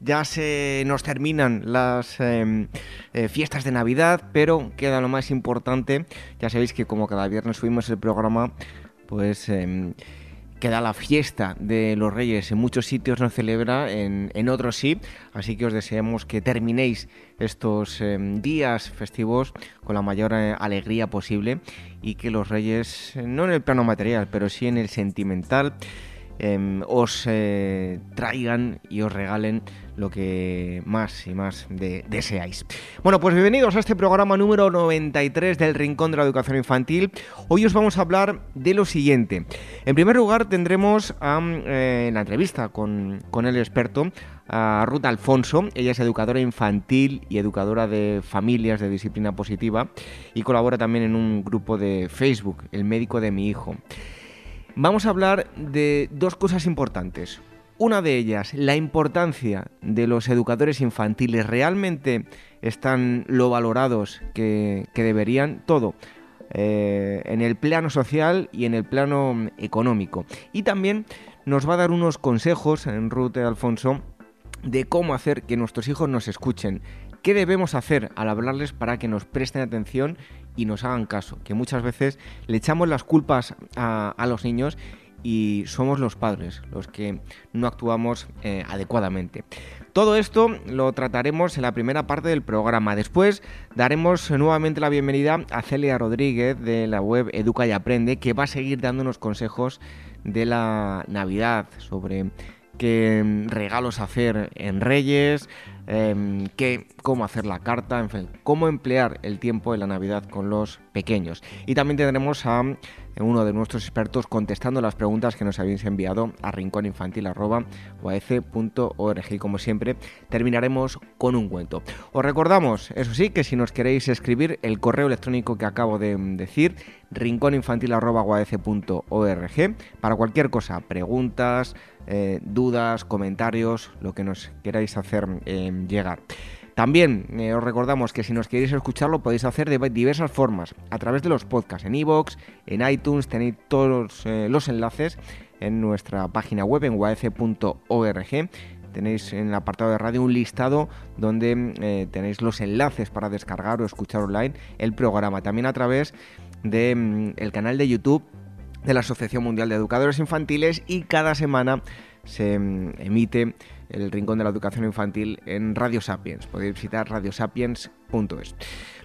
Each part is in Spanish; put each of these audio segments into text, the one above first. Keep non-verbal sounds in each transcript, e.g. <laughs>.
ya se nos terminan las em, eh, fiestas de Navidad, pero queda lo más importante. Ya sabéis que como cada viernes subimos el programa, pues em, queda la fiesta de los Reyes. En muchos sitios no celebra, en, otros sí. Así que os deseamos que terminéis estos em, días festivos con la mayor eh, alegría posible y que los Reyes, no en el plano material, pero sí en el sentimental, os eh, traigan y os regalen lo que más y más deseáis. Bueno, pues bienvenidos a este programa número 93 del Rincón de la Educación Infantil. Hoy os vamos a hablar de lo siguiente. En primer lugar tendremos eh, en la entrevista con, con el experto a Ruth Alfonso. Ella es educadora infantil y educadora de familias de disciplina positiva y colabora también en un grupo de Facebook, El médico de mi hijo. Vamos a hablar de dos cosas importantes. Una de ellas, la importancia de los educadores infantiles. ¿Realmente están lo valorados que, deberían? Todo. Eh, en el plano social y en el plano económico. Y también nos va a dar unos consejos en Ruth Alfonso de cómo hacer que nuestros hijos nos escuchen. ¿Qué debemos hacer al hablarles para que nos presten atención y nos hagan caso? Que muchas veces le echamos las culpas a, los niños y somos los padres los que no actuamos eh, adecuadamente. Todo esto lo trataremos en la primera parte del programa. Después daremos nuevamente la bienvenida a Celia Rodríguez de la web Educa y Aprende, que va a seguir dándonos consejos de la Navidad sobre qué mm, regalos hacer en Reyes, em, cómo hacer la carta, en fin, cómo emplear el tiempo de la Navidad con los pequeños. Y también tendremos a uno de nuestros expertos contestando las preguntas que nos habéis enviado a rincóninfantil.org. Y como siempre, terminaremos con un cuento. Os recordamos, eso sí, que si nos queréis escribir el correo electrónico que acabo de decir, rincóninfantil.org, para cualquier cosa, preguntas, eh, dudas, comentarios, lo que nos queráis hacer eh, llegar. También eh, os recordamos que si nos queréis escucharlo podéis hacer de diversas formas, a través de los podcasts, en iVoox, en iTunes, tenéis todos los enlaces en nuestra página web en uaf.org. Tenéis en el apartado de radio un listado donde tenéis los enlaces para descargar o escuchar online el programa. También a través del mm, canal de YouTube de la Asociación Mundial de Educadores Infantiles y cada semana se mm, emite el Rincón de la Educación Infantil en Radio Sapiens. Podéis visitar radiosapiens.es.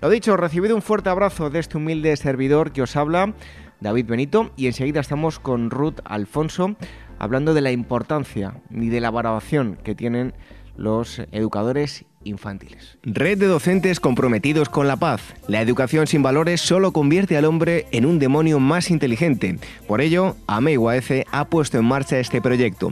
Lo dicho, recibido un fuerte abrazo de este humilde servidor que os habla, David Benito, y enseguida estamos con Ruth Alfonso hablando de la importancia y de la valoración que tienen los educadores Red de docentes comprometidos con la paz. La educación sin valores solo convierte al hombre en un demonio más inteligente. Por ello, AMEIUAF ha puesto en marcha este proyecto.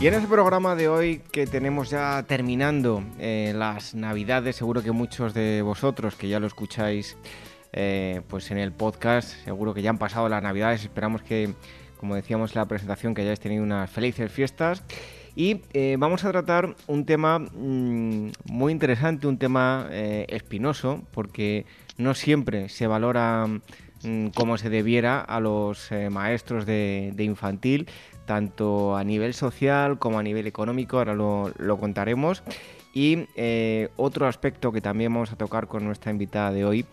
Y en este programa de hoy que tenemos ya terminando eh, las navidades, seguro que muchos de vosotros que ya lo escucháis eh, pues en el podcast, seguro que ya han pasado las navidades, esperamos que, como decíamos en la presentación, que hayáis tenido unas felices fiestas. Y eh, vamos a tratar un tema mm, muy interesante, un tema espinoso, porque no siempre se valora mm, como se debiera a los eh, maestros de, infantil, tanto a nivel social como a nivel económico, ahora lo, contaremos. Y eh, otro aspecto que también vamos a tocar con nuestra invitada de hoy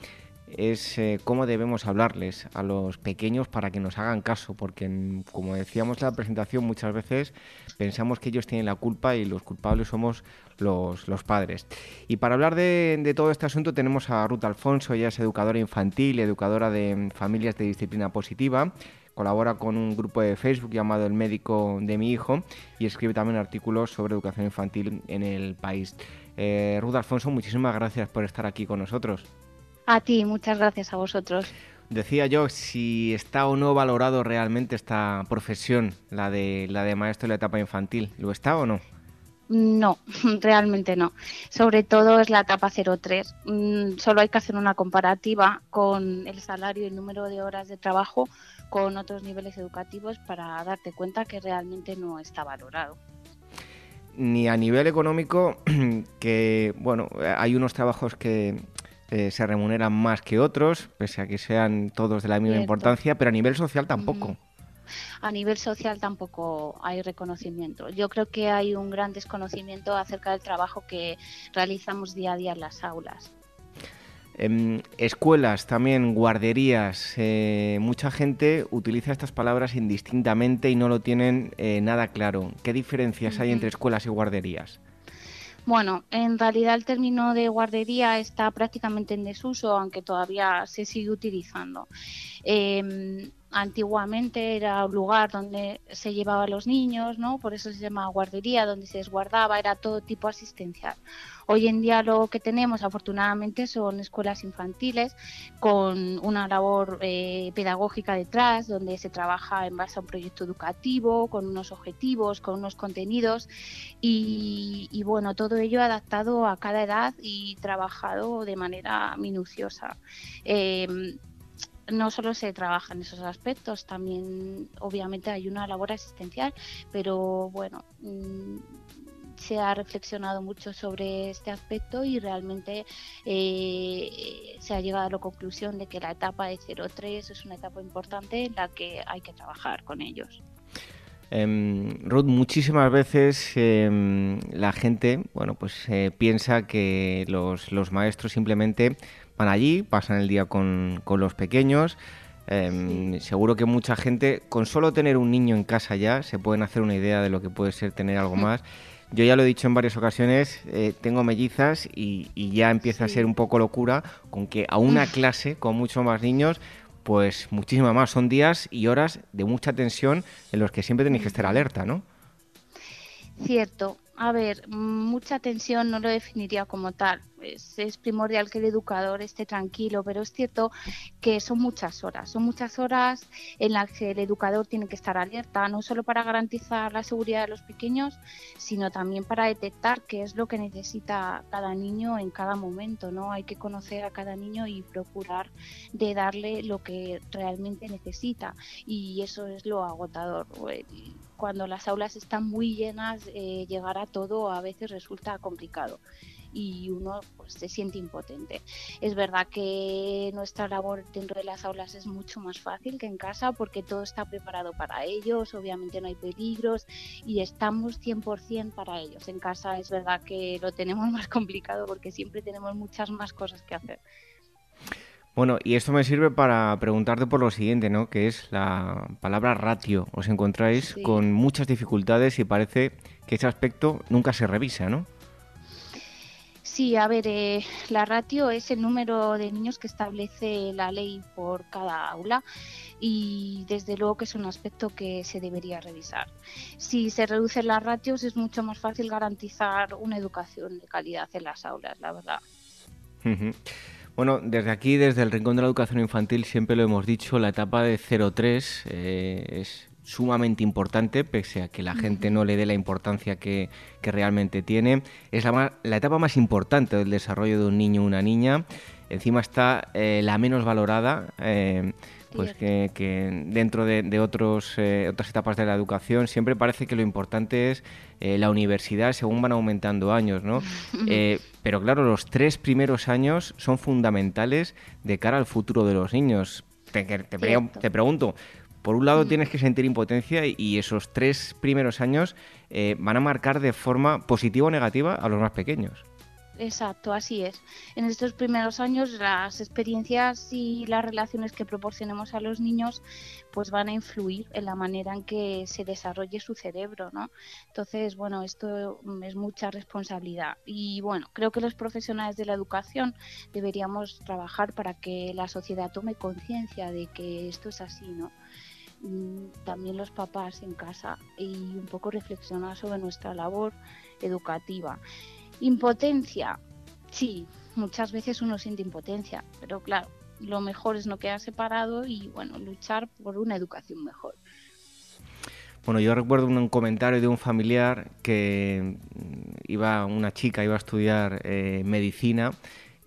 es eh, cómo debemos hablarles a los pequeños para que nos hagan caso, porque como decíamos en la presentación, muchas veces pensamos que ellos tienen la culpa y los culpables somos los, padres. Y para hablar de, todo este asunto tenemos a Ruth Alfonso, ella es educadora infantil educadora de familias de disciplina positiva. Colabora con un grupo de Facebook llamado El Médico de mi Hijo y escribe también artículos sobre educación infantil en el país. Eh, Ruth Alfonso, muchísimas gracias por estar aquí con nosotros. A ti, muchas gracias a vosotros. Decía yo si está o no valorado realmente esta profesión, la de la de maestro de la etapa infantil. ¿Lo está o no? No, <laughs> realmente no. Sobre todo es la etapa 03. Mm, solo hay que hacer una comparativa con el salario y el número de horas de trabajo con otros niveles educativos para darte cuenta que realmente no está valorado. Ni a nivel económico, <clears throat> que bueno, hay unos trabajos que eh, se remuneran más que otros, pese a que sean todos de la misma importancia, pero a nivel social tampoco. A nivel social tampoco hay reconocimiento. Yo creo que hay un gran desconocimiento acerca del trabajo que realizamos día a día en las aulas. Em, escuelas, también guarderías. Eh, mucha gente utiliza estas palabras indistintamente y no lo tienen eh, nada claro. ¿Qué diferencias hay entre escuelas y guarderías? Bueno, en realidad el término de guardería está prácticamente en desuso, aunque todavía se sigue utilizando. Em, antiguamente era un lugar donde se llevaba a los niños, ¿no? Por eso se llama guardería, donde se desguardaba, era todo tipo asistencial. Hoy en día lo que tenemos, afortunadamente, son escuelas infantiles con una labor eh, pedagógica detrás, donde se trabaja en base a un proyecto educativo, con unos objetivos, con unos contenidos y, bueno, todo ello adaptado a cada edad y trabajado de manera minuciosa. Em, no solo se trabaja en esos aspectos, también obviamente hay una labor asistencial, pero bueno, mm, se ha reflexionado mucho sobre este aspecto y realmente eh, se ha llegado a la conclusión de que la etapa de 03 es una etapa importante en la que hay que trabajar con ellos. Eh, Ruth, muchísimas veces em, la gente, bueno, pues eh, piensa que los, los maestros simplemente van allí, pasan el día con, los pequeños. Em, seguro que mucha gente, con solo tener un niño en casa ya, se pueden hacer una idea de lo que puede ser tener algo <laughs> más. Yo ya lo he dicho en varias ocasiones, eh, tengo mellizas y, ya empieza a ser un poco locura con que a una clase con muchos más niños, pues muchísimo más. Son días y horas de mucha tensión en los que siempre tenéis que estar alerta, ¿no? Cierto, a ver, mucha tensión no lo definiría como tal. Es, primordial que el educador esté tranquilo, pero es cierto que son muchas horas. Son muchas horas en las que el educador tiene que estar alerta, no solo para garantizar la seguridad de los pequeños, sino también para detectar qué es lo que necesita cada niño en cada momento. ¿no? Hay que conocer a cada niño y procurar de darle lo que realmente necesita. Y eso es lo agotador cuando las aulas están muy llenas, eh, llegar a todo a veces resulta complicado y uno pues, se siente impotente. Es verdad que nuestra labor dentro de las aulas es mucho más fácil que en casa porque todo está preparado para ellos, obviamente no hay peligros y estamos 100% para ellos. En casa es verdad que lo tenemos <laughs> más complicado porque siempre tenemos muchas más cosas que hacer. Bueno, y esto me sirve para preguntarte por lo siguiente, ¿no? Que es la palabra ratio. Os encontráis con muchas dificultades y parece que ese aspecto nunca se revisa, ¿no? Sí, a ver, eh, la ratio es el número de niños que establece la ley por cada aula y desde luego que es un aspecto que se debería revisar. Si se reducen las ratios es mucho más fácil garantizar una educación de calidad en las aulas, la verdad. Bueno, desde aquí, desde el Rincón de la Educación Infantil, siempre lo hemos dicho, la etapa de 0-3 eh, es sumamente importante, pese a que la gente no le dé la importancia que, realmente tiene. Es la, la, etapa más importante del desarrollo de un niño o una niña. Encima está eh, la menos valorada. Eh, pues que, dentro de, otros, eh, otras etapas de la educación siempre parece que lo importante es eh, la universidad según van aumentando años, ¿no? <laughs> Eh, pero claro, los tres primeros años son fundamentales de cara al futuro de los niños. te, te, pregunto, por un lado mm. tienes que sentir impotencia y esos tres primeros años van a marcar de forma positiva o negativa a los más pequeños. Exacto, así es. En estos primeros años las experiencias y las relaciones que proporcionemos a los niños pues van a influir en la manera en que se desarrolle su cerebro, ¿no? Entonces, bueno, esto es mucha responsabilidad y bueno, creo que los profesionales de la educación deberíamos trabajar para que la sociedad tome conciencia de que esto es así, ¿no? Mm, también los papás en casa y un poco reflexionar sobre nuestra labor educativa. Impotencia, sí, muchas veces uno siente impotencia, pero claro, lo mejor es no quedar separado y bueno, luchar por una educación mejor. Bueno, yo recuerdo un comentario de un familiar que mm, iba, una chica iba a estudiar eh, medicina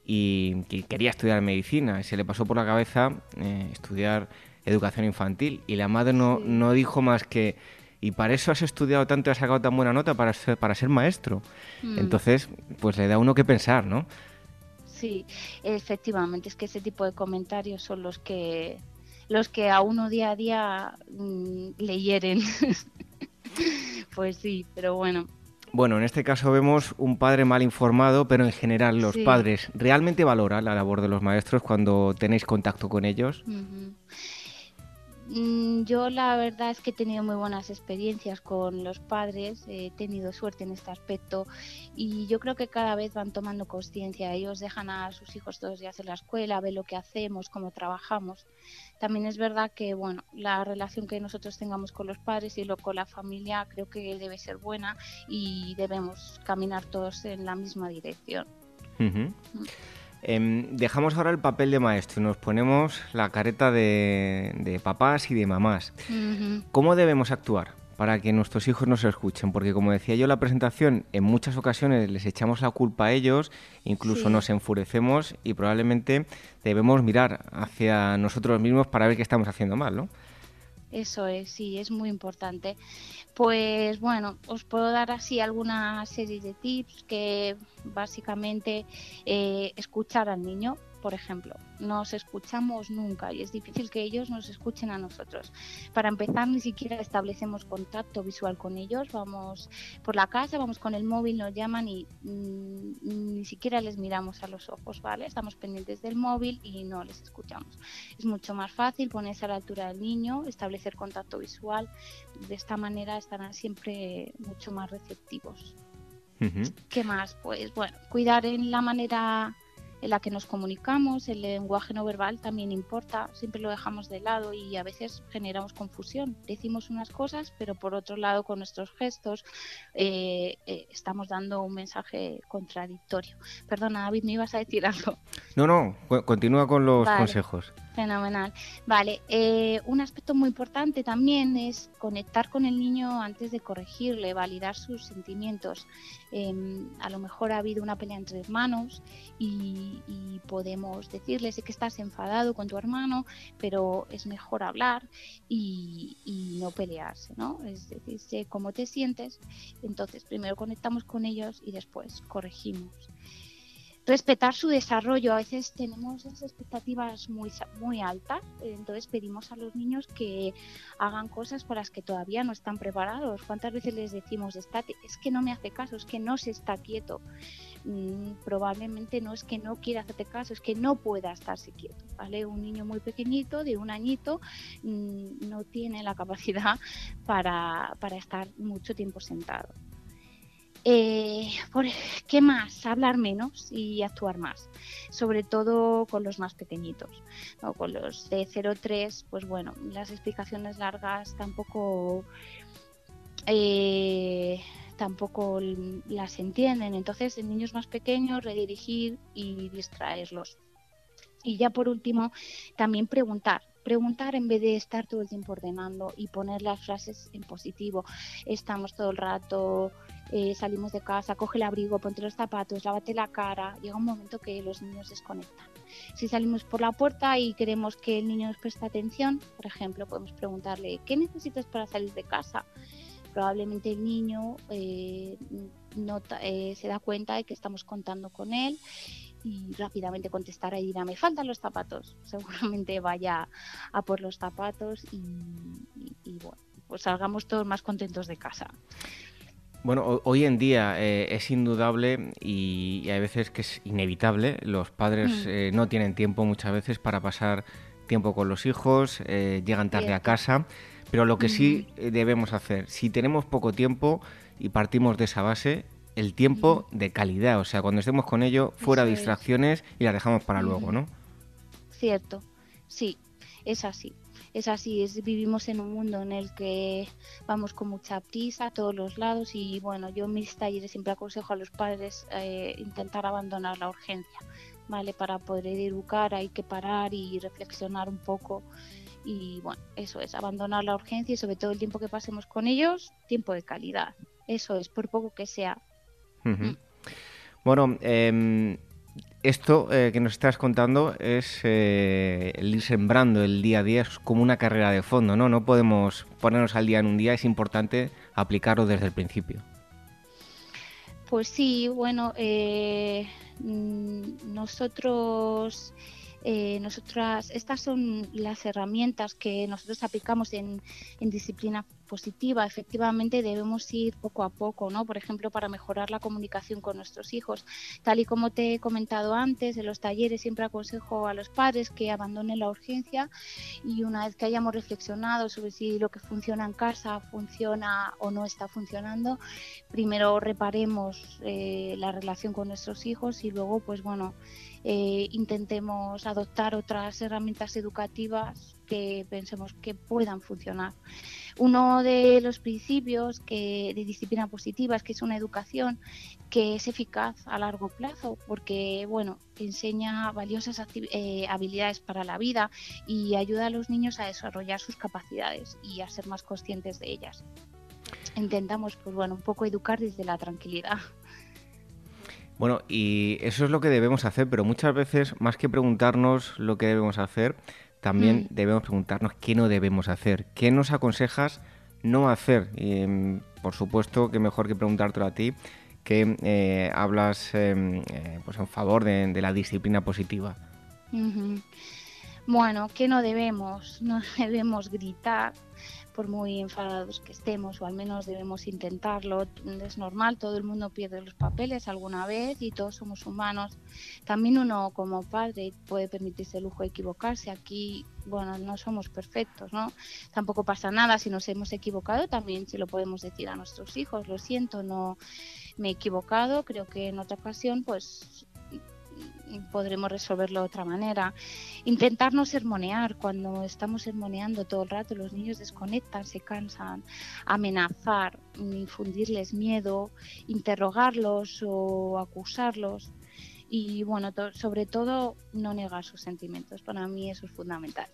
y, quería estudiar medicina. Y se le pasó por la cabeza eh, estudiar educación infantil y la madre no, no dijo más que y para eso has estudiado tanto y has sacado tan buena nota para ser, para ser maestro. Mm. Entonces, pues le da uno que pensar, ¿no? Sí, efectivamente, es que ese tipo de comentarios son los que los que a uno día a día mm, le hieren. <laughs> pues sí, pero bueno. Bueno, en este caso vemos un padre mal informado, pero en general los padres realmente valoran la labor de los maestros cuando tenéis contacto con ellos. Mm, yo la verdad es que he tenido muy buenas experiencias con los padres, he tenido suerte en este aspecto y yo creo que cada vez van tomando conciencia. Ellos dejan a sus hijos todos los días en la escuela, ven lo que hacemos, cómo trabajamos. También es verdad que bueno, la relación que nosotros tengamos con los padres y lo con la familia creo que debe ser buena y debemos caminar todos en la misma dirección. Em, dejamos ahora el papel de maestro y nos ponemos la careta de, papás y de mamás. ¿Cómo debemos actuar para que nuestros hijos nos escuchen? Porque como decía yo en la presentación, en muchas ocasiones les echamos la culpa a ellos, incluso nos enfurecemos y probablemente debemos mirar hacia nosotros mismos para ver qué estamos haciendo mal, ¿no? Eso es, sí, es muy importante. Pues bueno, os puedo dar así alguna serie de tips que básicamente eh, escuchar al niño, por ejemplo, nos escuchamos nunca y es difícil que ellos nos escuchen a nosotros. Para empezar, ni siquiera establecemos contacto visual con ellos, vamos por la casa, vamos con el móvil, nos llaman y mm, ni siquiera les miramos a los ojos, ¿vale? Estamos pendientes del móvil y no les escuchamos. Es mucho más fácil ponerse a la altura del niño, establecer contacto visual, de esta manera estarán siempre mucho más receptivos. ¿Qué más? Pues bueno, cuidar en la manera en la que nos comunicamos, el lenguaje no verbal también importa, siempre lo dejamos de lado y a veces generamos confusión. Decimos unas cosas, pero por otro lado con nuestros gestos eh, eh, estamos dando un mensaje contradictorio. Perdona, David, me ibas a decir algo. No, no, continúa con los consejos. Fenomenal. Vale, eh, un aspecto muy importante también es conectar con el niño antes de corregirle, validar sus sentimientos. Em, a lo mejor ha habido una pelea entre hermanos y, podemos decirle, sé que estás enfadado con tu hermano, pero es mejor hablar y, y no pelearse, ¿no? Es decir, sé cómo te sientes, entonces primero conectamos con ellos y después corregimos respetar su desarrollo. A veces tenemos esas expectativas muy, muy altas, entonces pedimos a los niños que hagan cosas para las que todavía no están preparados. ¿Cuántas veces les decimos, es que no me hace caso, es que no se está quieto? Mm, probablemente no es que no quiera hacerte caso, es que no pueda estarse quieto. ¿vale? Un niño muy pequeñito, de un añito, mm, no tiene la capacidad para, para estar mucho tiempo sentado. Eh, por, ¿Qué más? Hablar menos y actuar más, sobre todo con los más pequeñitos. Con los de 0-3, pues bueno, las explicaciones largas tampoco, eh, tampoco las entienden. Entonces, en niños más pequeños, redirigir y distraerlos. Y ya por último, también preguntar preguntar en vez de estar todo el tiempo ordenando y poner las frases en positivo. Estamos todo el rato, eh, salimos de casa, coge el abrigo, ponte los zapatos, lávate la cara. Llega un momento que los niños desconectan. Si salimos por la puerta y queremos que el niño nos preste atención, por ejemplo, podemos preguntarle, ¿qué necesitas para salir de casa? Probablemente el niño eh, eh, se da cuenta de que estamos contando con él y rápidamente contestará y dirá, me faltan los zapatos. <laughs> Seguramente vaya a por los zapatos y, bueno, pues salgamos todos más contentos de casa. Bueno, hoy en día eh, es indudable y, hay veces que es inevitable. Los padres mm. eh, no tienen tiempo muchas veces para pasar tiempo con los hijos, eh, llegan tarde a casa. Pero lo que sí debemos hacer, si tenemos poco tiempo y partimos de esa base, el tiempo de calidad. O sea, cuando estemos con ello, fuera distracciones y las dejamos para luego, ¿no? Cierto, sí, es así. Es así, es, vivimos en un mundo en el que vamos con mucha prisa a todos los lados y bueno, yo en mis talleres siempre aconsejo a los padres eh, intentar abandonar la urgencia, ¿vale? Para poder educar hay que parar y reflexionar un poco y bueno, eso es, abandonar la urgencia y sobre todo el tiempo que pasemos con ellos, tiempo de calidad. Eso es, por poco que sea. Mm. Bueno, em, esto eh, que nos estás contando es eh, el ir sembrando el día a día, es como una carrera de fondo, ¿no? No podemos ponernos al día en un día, es importante aplicarlo desde el principio. Pues sí, bueno, eh, mm, nosotros eh, nosotras, estas son las herramientas que nosotros aplicamos en, disciplina positiva. Efectivamente, debemos ir poco a poco, ¿no? Por ejemplo, para mejorar la comunicación con nuestros hijos. Tal y como te he comentado antes, en los talleres siempre aconsejo a los padres que abandonen la urgencia y una vez que hayamos reflexionado sobre si lo que funciona en casa funciona o no está funcionando, primero reparemos eh, la relación con nuestros hijos y luego, pues bueno, eh, intentemos adoptar otras herramientas educativas que pensemos que puedan funcionar. Uno de los principios que, de disciplina positiva es que es una educación que es eficaz a largo plazo porque bueno, enseña valiosas eh, habilidades para la vida y ayuda a los niños a desarrollar sus capacidades y a ser más conscientes de ellas. Intentamos pues bueno, un poco educar desde la tranquilidad. Bueno, y eso es lo que debemos hacer, pero muchas veces, más que preguntarnos lo que debemos hacer, también mm. debemos preguntarnos qué no debemos hacer. ¿Qué nos aconsejas no hacer? Y, em, por supuesto que mejor que preguntártelo a ti, que eh, hablas em, eh, pues en favor de, la disciplina positiva. Bueno, ¿qué no debemos? No <laughs> debemos gritar, por muy enfadados que estemos, o al menos debemos intentarlo. Es normal, todo el mundo pierde los papeles alguna vez y todos somos humanos. También uno como padre puede permitirse el lujo de equivocarse. Aquí, bueno, no somos perfectos, ¿no? Tampoco pasa nada si nos hemos equivocado, también se lo podemos decir a nuestros hijos, lo siento, no me he equivocado, creo que en otra ocasión pues podremos resolverlo de otra manera. Intentar no sermonear. Cuando estamos sermoneando todo el rato, los niños desconectan, se cansan. Amenazar, infundirles miedo, interrogarlos o acusarlos. Y bueno, sobre todo no negar sus sentimientos. Para mí eso es fundamental.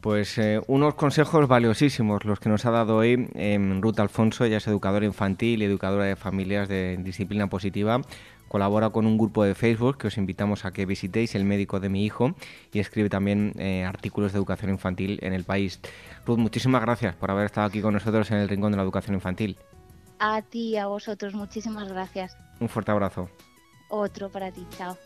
Pues eh, unos consejos valiosísimos los que nos ha dado hoy eh, Ruth Alfonso, ella es educadora infantil y educadora de familias de disciplina positiva colabora con un grupo de Facebook que os invitamos a que visitéis, El médico de mi hijo, y escribe también eh, artículos de educación infantil en el país. Ruth, muchísimas gracias por haber estado aquí con nosotros en el Rincón de la Educación Infantil. A ti y a vosotros, muchísimas gracias. Un fuerte abrazo. Otro para ti, chao.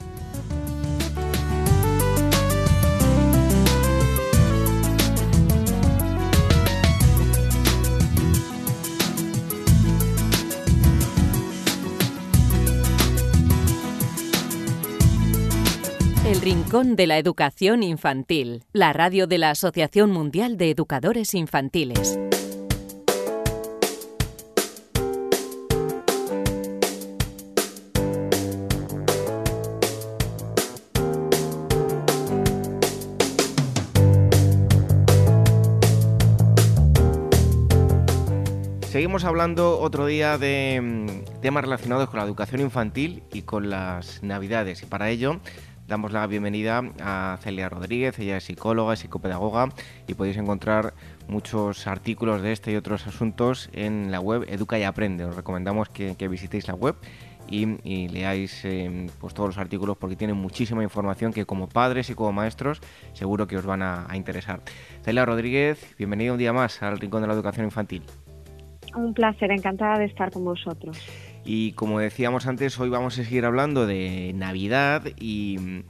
El Rincón de la Educación Infantil, la radio de la Asociación Mundial de Educadores Infantiles. Seguimos hablando otro día de mm, temas relacionados con la educación infantil y con las navidades. Y para ello damos la bienvenida a Celia Rodríguez, ella es psicóloga, psicopedagoga y podéis encontrar muchos artículos de este y otros asuntos en la web Educa y Aprende. Os recomendamos que, visitéis la web y, leáis eh, pues todos los artículos porque tienen muchísima información que como padres y como maestros seguro que os van a, a interesar. Celia Rodríguez, bienvenida un día más al Rincón de la Educación Infantil. Un placer, encantada de estar con vosotros. Y como decíamos antes, hoy vamos a seguir hablando de Navidad y mm,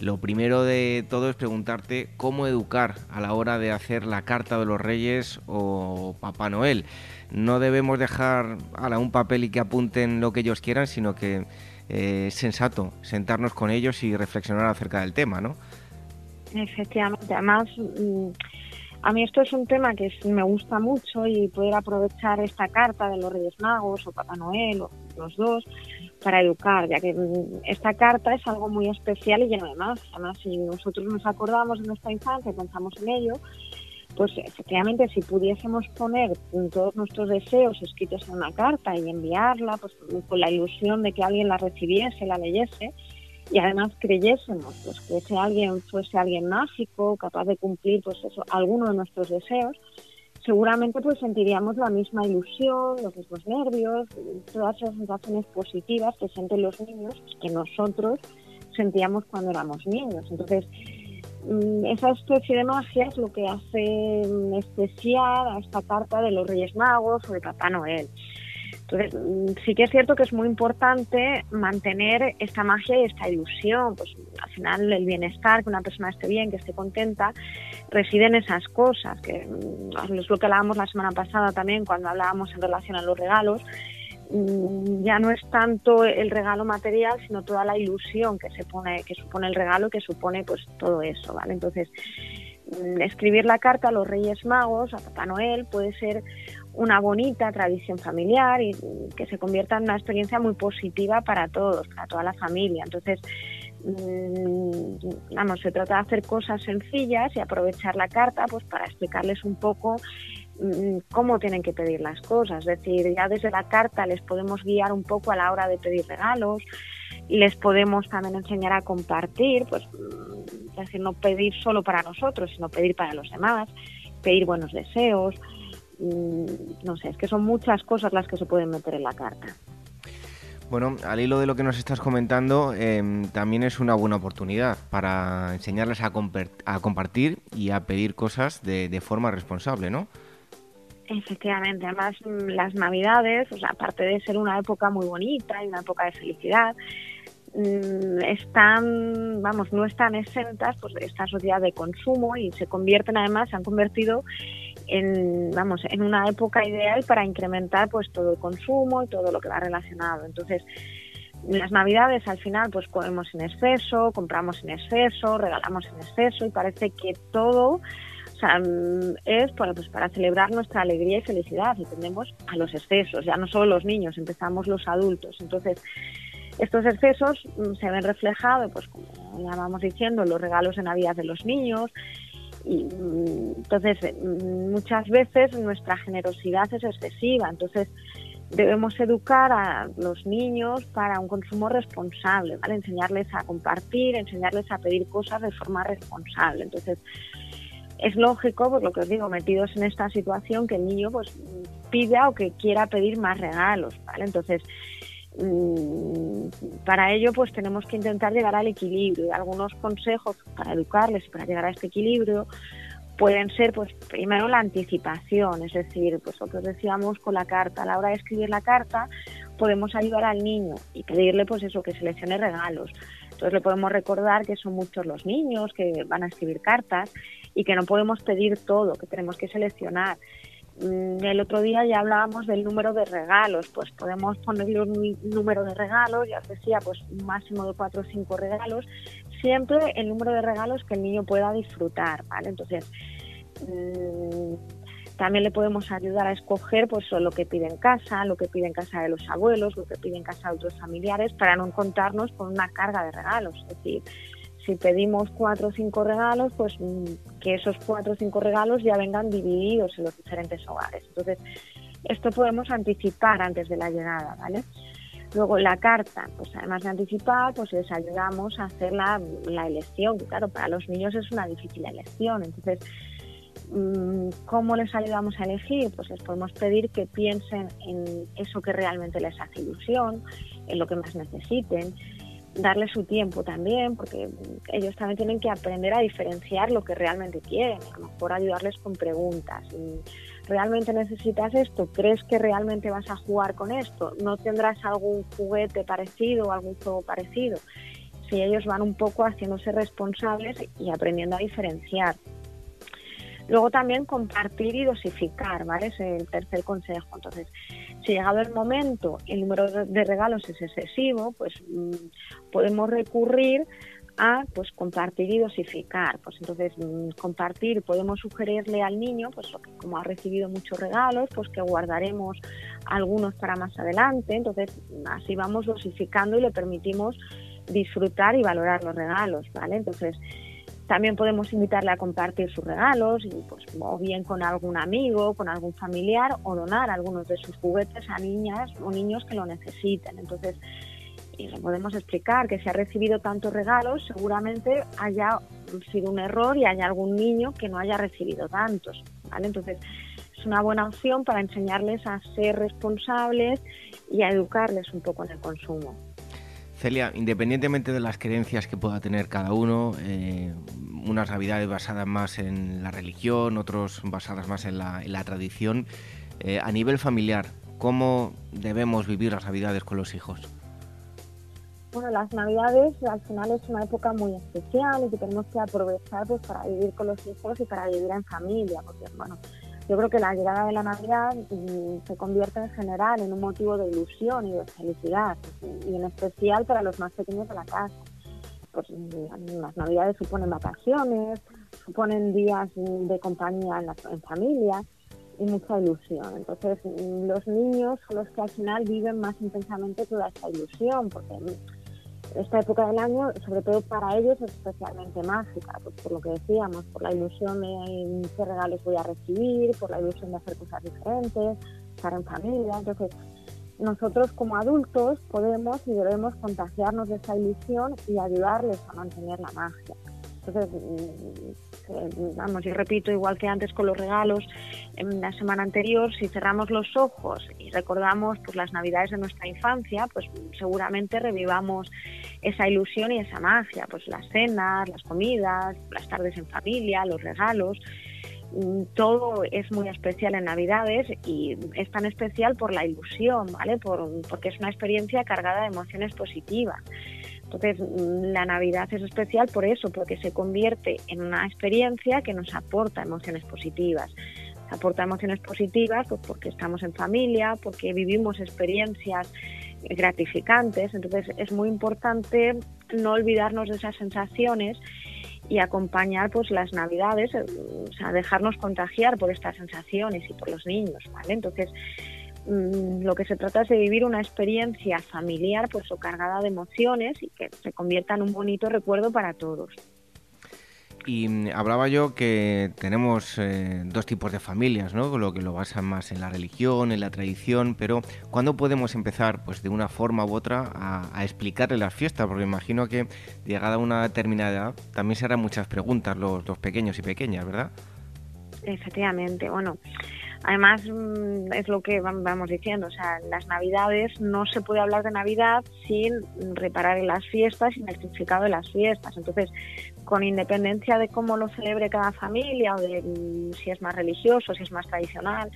lo primero de todo es preguntarte cómo educar a la hora de hacer la carta de los Reyes o Papá Noel. No debemos dejar a un papel y que apunten lo que ellos quieran, sino que eh, es sensato sentarnos con ellos y reflexionar acerca del tema, ¿no? Efectivamente, además mm, a mí esto es un tema que me gusta mucho y poder aprovechar esta carta de los Reyes Magos o Papá Noel o los dos para educar, ya que mm, esta carta es algo muy especial y lleno de más. Además, si nosotros nos acordamos de nuestra infancia y pensamos en ello, pues efectivamente si pudiésemos poner todos nuestros deseos escritos en una carta y enviarla, pues con la ilusión de que alguien la recibiese, la leyese, y además creyésemos pues, que ese alguien fuese alguien mágico, capaz de cumplir pues alguno de nuestros deseos, seguramente pues sentiríamos la misma ilusión, los mismos nervios, todas esas sensaciones positivas que sienten los niños que nosotros sentíamos cuando éramos niños. Entonces, mm, esa especie de magia es lo que hace especial a esta carta de los Reyes Magos o de Papá Noel. Entonces, mm, sí que es cierto que es muy importante mantener esta magia y esta ilusión. Pues al final el bienestar, que una persona esté bien, que esté contenta, reside en esas cosas, que mm, es lo que hablábamos la semana pasada también cuando hablábamos en relación a los regalos. Mm, ya no es tanto el regalo material, sino toda la ilusión que se pone, que supone el regalo, que supone pues todo eso, ¿vale? Entonces, escribir la carta a los Reyes Magos, a Papá Noel, puede ser una bonita tradición familiar y que se convierta en una experiencia muy positiva para todos, para toda la familia. Entonces, mm, vamos, se trata de hacer cosas sencillas y aprovechar la carta pues para explicarles un poco mm, cómo tienen que pedir las cosas. Es decir, ya desde la carta les podemos guiar un poco a la hora de pedir regalos, les podemos también enseñar a compartir, pues, mm, es decir, no pedir solo para nosotros, sino pedir para los demás, pedir buenos deseos, no sé, es que son muchas cosas las que se pueden meter en la carta. Bueno, al hilo de lo que nos estás comentando, em, también es una buena oportunidad para enseñarles a, compartir y a pedir cosas de, forma responsable, ¿no? Efectivamente, además mm, las navidades, o sea, aparte de ser una época muy bonita y una época de felicidad, mm, están, vamos, no están exentas pues, de esta sociedad de consumo y se convierten además, se han convertido en, vamos, en una época ideal para incrementar pues todo el consumo y todo lo que va relacionado. Entonces, en las navidades al final pues comemos en exceso, compramos en exceso, regalamos en exceso y parece que todo sea, es para, pues, para celebrar nuestra alegría y felicidad y tendemos a los excesos, ya no solo los niños, empezamos los adultos. Entonces, estos excesos mm, se ven reflejados, pues como ya vamos diciendo, los regalos de Navidad de los niños, y entonces, muchas veces nuestra generosidad es excesiva, entonces debemos educar a los niños para un consumo responsable, ¿vale? Enseñarles a compartir, enseñarles a pedir cosas de forma responsable. Entonces, es lógico, por lo que os digo, metidos en esta situación, que el niño pues pida o que quiera pedir más regalos, ¿vale? Entonces, para ello pues tenemos que intentar llegar al equilibrio. Algunos consejos para educarles para llegar a este equilibrio pueden ser pues primero la anticipación. Es decir pues lo que os decíamos con la carta a la hora de escribir la carta podemos ayudar al niño y pedirle pues eso que seleccione regalos. Entonces le podemos recordar que son muchos los niños que van a escribir cartas y que no podemos pedir todo que tenemos que seleccionar el otro día ya hablábamos del número de regalos, pues podemos ponerle un número de regalos, ya os decía, pues un máximo de cuatro o cinco regalos, siempre el número de regalos que el niño pueda disfrutar, ¿vale? Entonces, mm, también le podemos ayudar a escoger pues lo que pide en casa, lo que pide en casa de los abuelos, lo que pide en casa de otros familiares, para no encontrarnos con una carga de regalos. Es decir, si pedimos cuatro o cinco regalos, pues mm, que esos cuatro o cinco regalos ya vengan divididos en los diferentes hogares. Entonces, esto podemos anticipar antes de la llegada, ¿vale? Luego la carta, pues además de anticipar, pues les ayudamos a hacer la, elección, que claro, para los niños es una difícil elección. Entonces, mm, ¿cómo les ayudamos a elegir? Pues les podemos pedir que piensen en eso que realmente les hace ilusión, en lo que más necesiten, darle su tiempo también, porque ellos también tienen que aprender a diferenciar lo que realmente quieren, a lo mejor ayudarles con preguntas. ¿Realmente necesitas esto? ¿Crees que realmente vas a jugar con esto? ¿No tendrás algún juguete parecido o algún juego parecido? Si ellos van un poco haciéndose responsables y aprendiendo a diferenciar. Luego también compartir y dosificar, ¿vale? Es el tercer consejo. Entonces, si llegado el momento el número de regalos es excesivo, pues mm, podemos recurrir a pues compartir y dosificar. Pues entonces mm, compartir podemos sugerirle al niño, pues como ha recibido muchos regalos, pues que guardaremos algunos para más adelante. Entonces así vamos dosificando y le permitimos disfrutar y valorar los regalos, ¿vale? Entonces también podemos invitarle a compartir sus regalos, y pues, o bien con algún amigo, con algún familiar, o donar algunos de sus juguetes a niñas o niños que lo necesiten. Entonces, y le podemos explicar que si ha recibido tantos regalos, seguramente haya sido un error y haya algún niño que no haya recibido tantos. ¿vale? Entonces, es una buena opción para enseñarles a ser responsables y a educarles un poco en el consumo. Celia, independientemente de las creencias que pueda tener cada uno, eh, unas navidades basadas más en la religión, otros basadas más en la, tradición, eh, a nivel familiar, ¿cómo debemos vivir las navidades con los hijos? Bueno, las navidades al final es una época muy especial y que tenemos que aprovechar pues, para vivir con los hijos y para vivir en familia, porque bueno, yo creo que la llegada de la Navidad mm, se convierte en general en un motivo de ilusión y de felicidad, y en especial para los más pequeños de la casa. Pues mm, las Navidades suponen vacaciones, suponen días de compañía en, en familia y mucha ilusión. Entonces, mm, los niños son los que al final viven más intensamente toda esta ilusión, porque esta época del año, sobre todo para ellos, es especialmente mágica, pues por lo que decíamos, por la ilusión de qué regalos voy a recibir, por la ilusión de hacer cosas diferentes, estar en familia. Entonces, nosotros como adultos podemos y debemos contagiarnos de esa ilusión y ayudarles a mantener la magia. Entonces, vamos, yo repito, igual que antes con los regalos, en la semana anterior, si cerramos los ojos y recordamos pues, las navidades de nuestra infancia, pues seguramente revivamos esa ilusión y esa magia, pues las cenas, las comidas, las tardes en familia, los regalos mm, todo es muy especial en Navidades y es tan especial por la ilusión, ¿vale? Por, porque es una experiencia cargada de emociones positivas. Entonces, mm, la Navidad es especial por eso, porque se convierte en una experiencia que nos aporta emociones positivas. Aporta emociones positivas pues, porque estamos en familia, porque vivimos experiencias gratificantes. Entonces, es muy importante no olvidarnos de esas sensaciones y acompañar pues las navidades, eh, o sea, dejarnos contagiar por estas sensaciones y por los niños, ¿vale? Entonces, Mm, lo que se trata es de vivir una experiencia familiar pues o cargada de emociones y que se convierta en un bonito recuerdo para todos. Y mm, hablaba yo que tenemos eh, dos tipos de familias, ¿no? Lo que lo basan más en la religión, en la tradición, pero ¿cuándo podemos empezar, pues de una forma u otra, a, explicarle las fiestas? Porque imagino que llegada a una determinada edad también se harán muchas preguntas los, los pequeños y pequeñas, ¿verdad? Efectivamente, bueno, Además, mm, es lo que vamos diciendo, o sea, las Navidades no se puede hablar de Navidad sin reparar en las fiestas en el significado de las fiestas. Entonces, con independencia de cómo lo celebre cada familia o de mm, si es más religioso, si es más tradicional,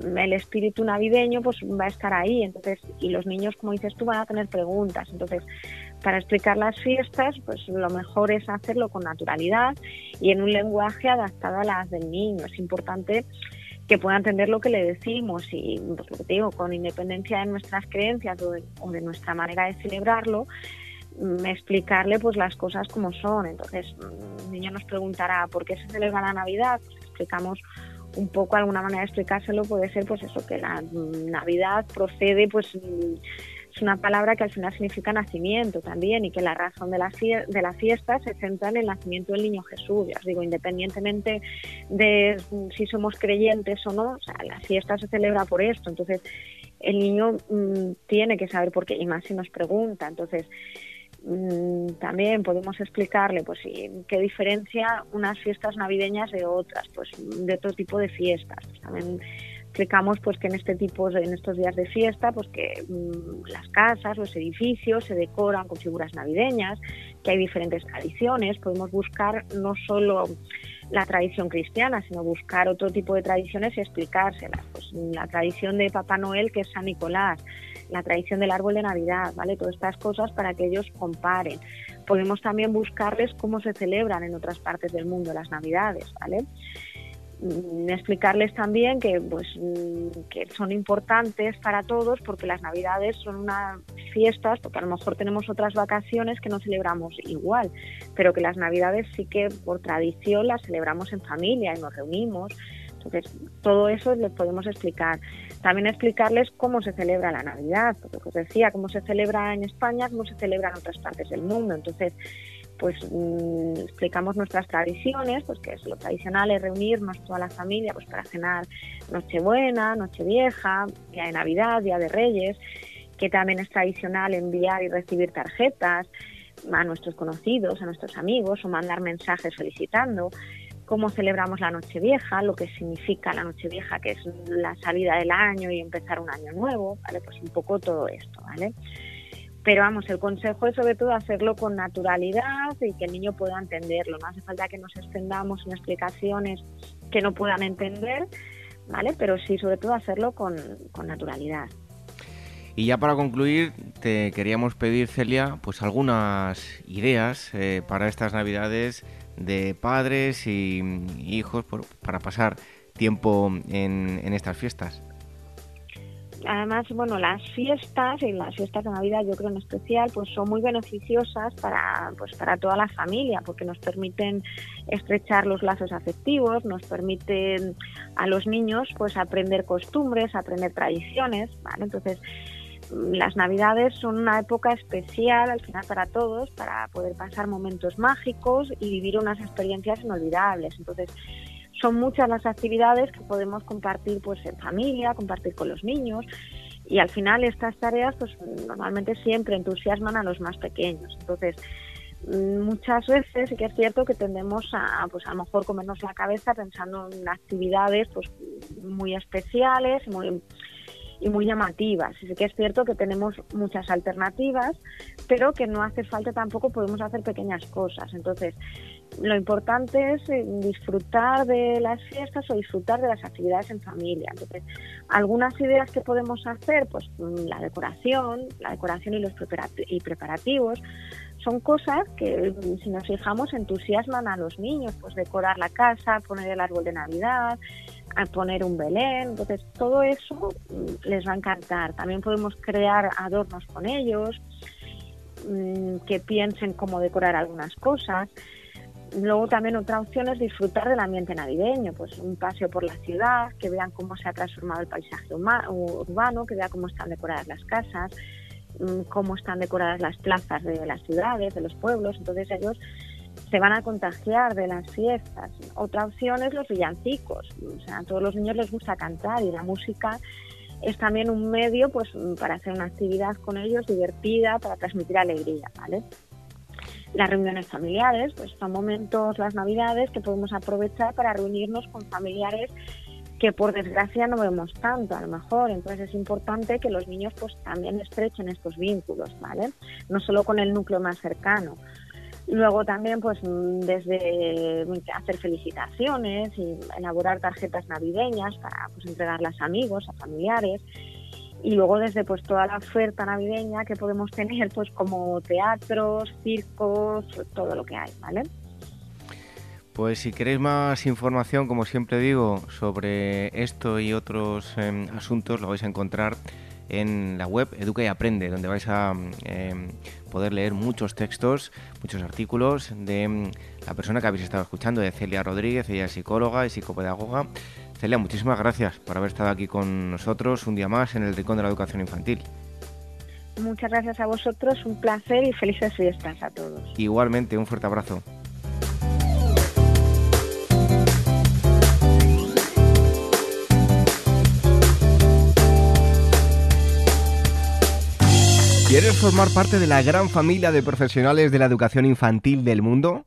el espíritu navideño pues va a estar ahí. Entonces, y los niños, como dices tú, van a tener preguntas. Entonces, para explicar las fiestas, pues lo mejor es hacerlo con naturalidad y en un lenguaje adaptado a las del niño. Es importante que pueda entender lo que le decimos y, pues lo que digo, con independencia de nuestras creencias o de, nuestra manera de celebrarlo, mm, explicarle pues las cosas como son. Entonces, mm, el niño nos preguntará por qué se celebra la Navidad, pues explicamos un poco alguna manera de explicárselo puede ser pues eso que la mm, Navidad procede pues es una palabra que al final significa nacimiento también y que la razón de la, de la fiesta se centra en el nacimiento del niño Jesús. Ya os digo, independientemente de si somos creyentes o no, o sea, la fiesta se celebra por esto. Entonces, el niño mm, tiene que saber por qué, y más si nos pregunta. Entonces, mm, también podemos explicarle pues qué diferencia unas fiestas navideñas de otras, pues de otro tipo de fiestas. Pues, también explicamos pues que en este tipo en estos días de fiesta pues que mm, las casas los edificios se decoran con figuras navideñas que hay diferentes tradiciones podemos buscar no solo la tradición cristiana sino buscar otro tipo de tradiciones y explicárselas pues la tradición de Papá Noel que es San Nicolás la tradición del árbol de Navidad, ¿vale? Todas estas cosas para que ellos comparen. Podemos también buscarles cómo se celebran en otras partes del mundo las Navidades, ¿vale? Mm, explicarles también que pues mm, que son importantes para todos porque las navidades son unas fiestas porque a lo mejor tenemos otras vacaciones que no celebramos igual pero que las navidades sí que por tradición las celebramos en familia y nos reunimos. Entonces todo eso les podemos explicar. También explicarles cómo se celebra la navidad porque os decía cómo se celebra en España cómo se celebra en otras partes del mundo. Entonces pues mm, explicamos nuestras tradiciones, pues que es lo tradicional es reunirnos toda la familia pues para cenar Nochebuena, Nochevieja, día de Navidad, día de Reyes, que también es tradicional enviar y recibir tarjetas a nuestros conocidos, a nuestros amigos o mandar mensajes felicitando cómo celebramos la Nochevieja, lo que significa la Nochevieja, que es la salida del año y empezar un año nuevo, ¿vale? Pues un poco todo esto, ¿vale? Pero vamos, el consejo es sobre todo hacerlo con naturalidad y que el niño pueda entenderlo. No hace falta que nos extendamos en explicaciones que no puedan entender, ¿vale? Pero sí, sobre todo hacerlo con, naturalidad. Y ya para concluir, te queríamos pedir, Celia, pues algunas ideas eh, para estas Navidades de padres y hijos para pasar tiempo en estas fiestas además, bueno, las fiestas y las fiestas de Navidad, yo creo en especial, pues son muy beneficiosas para, pues para toda la familia, porque nos permiten estrechar los lazos afectivos, nos permiten a los niños, pues aprender costumbres, aprender tradiciones, ¿vale? Entonces, las Navidades son una época especial al final para todos, para poder pasar momentos mágicos y vivir unas experiencias inolvidables. Entonces, son muchas las actividades que podemos compartir pues en familia, compartir con los niños y al final estas tareas pues normalmente siempre entusiasman a los más pequeños. Entonces, mm, muchas veces sí que es cierto que tendemos a pues a lo mejor comernos la cabeza pensando en actividades pues muy especiales, muy y muy llamativas. Sí que es cierto que tenemos muchas alternativas, pero que no hace falta tampoco, podemos hacer pequeñas cosas. Entonces, lo importante es eh, disfrutar de las fiestas o disfrutar de las actividades en familia. Entonces, algunas ideas que podemos hacer, pues mm, la decoración, la decoración y los preparativos, son cosas que, mm, si nos fijamos, entusiasman a los niños, pues decorar la casa, poner el árbol de Navidad, poner un Belén, entonces todo eso mm, les va a encantar. También podemos crear adornos con ellos, que piensen cómo decorar algunas cosas. Luego también otra opción es disfrutar del ambiente navideño, pues un paseo por la ciudad, que vean cómo se ha transformado el paisaje urbano, que vean cómo están decoradas las casas, mm, cómo están decoradas las plazas de las ciudades, de los pueblos, entonces ellos se van a contagiar de las fiestas. Otra opción es los villancicos, o sea, a todos los niños les gusta cantar y la música es también un medio pues para hacer una actividad con ellos divertida, para transmitir alegría, ¿vale? Las reuniones familiares, pues son momentos, las navidades, que podemos aprovechar para reunirnos con familiares que por desgracia no vemos tanto a lo mejor, entonces es importante que los niños pues también estrechen estos vínculos, ¿vale? No solo con el núcleo más cercano. Luego también pues desde hacer felicitaciones y elaborar tarjetas navideñas para pues entregarlas a amigos, a familiares y luego desde pues toda la oferta navideña que podemos tener pues como teatros, circos, todo lo que hay, ¿vale? Pues si queréis más información, como siempre digo, sobre esto y otros em, asuntos, lo vais a encontrar en la web Educa y Aprende, donde vais a em, poder leer muchos textos, muchos artículos de em, la persona que habéis estado escuchando, de Celia Rodríguez, ella es psicóloga y psicopedagoga, Celia, muchísimas gracias por haber estado aquí con nosotros un día más en el Rincón de la Educación Infantil. Muchas gracias a vosotros, un placer y felices fiestas a todos. Igualmente, un fuerte abrazo. ¿Quieres formar parte de la gran familia de profesionales de la educación infantil del mundo?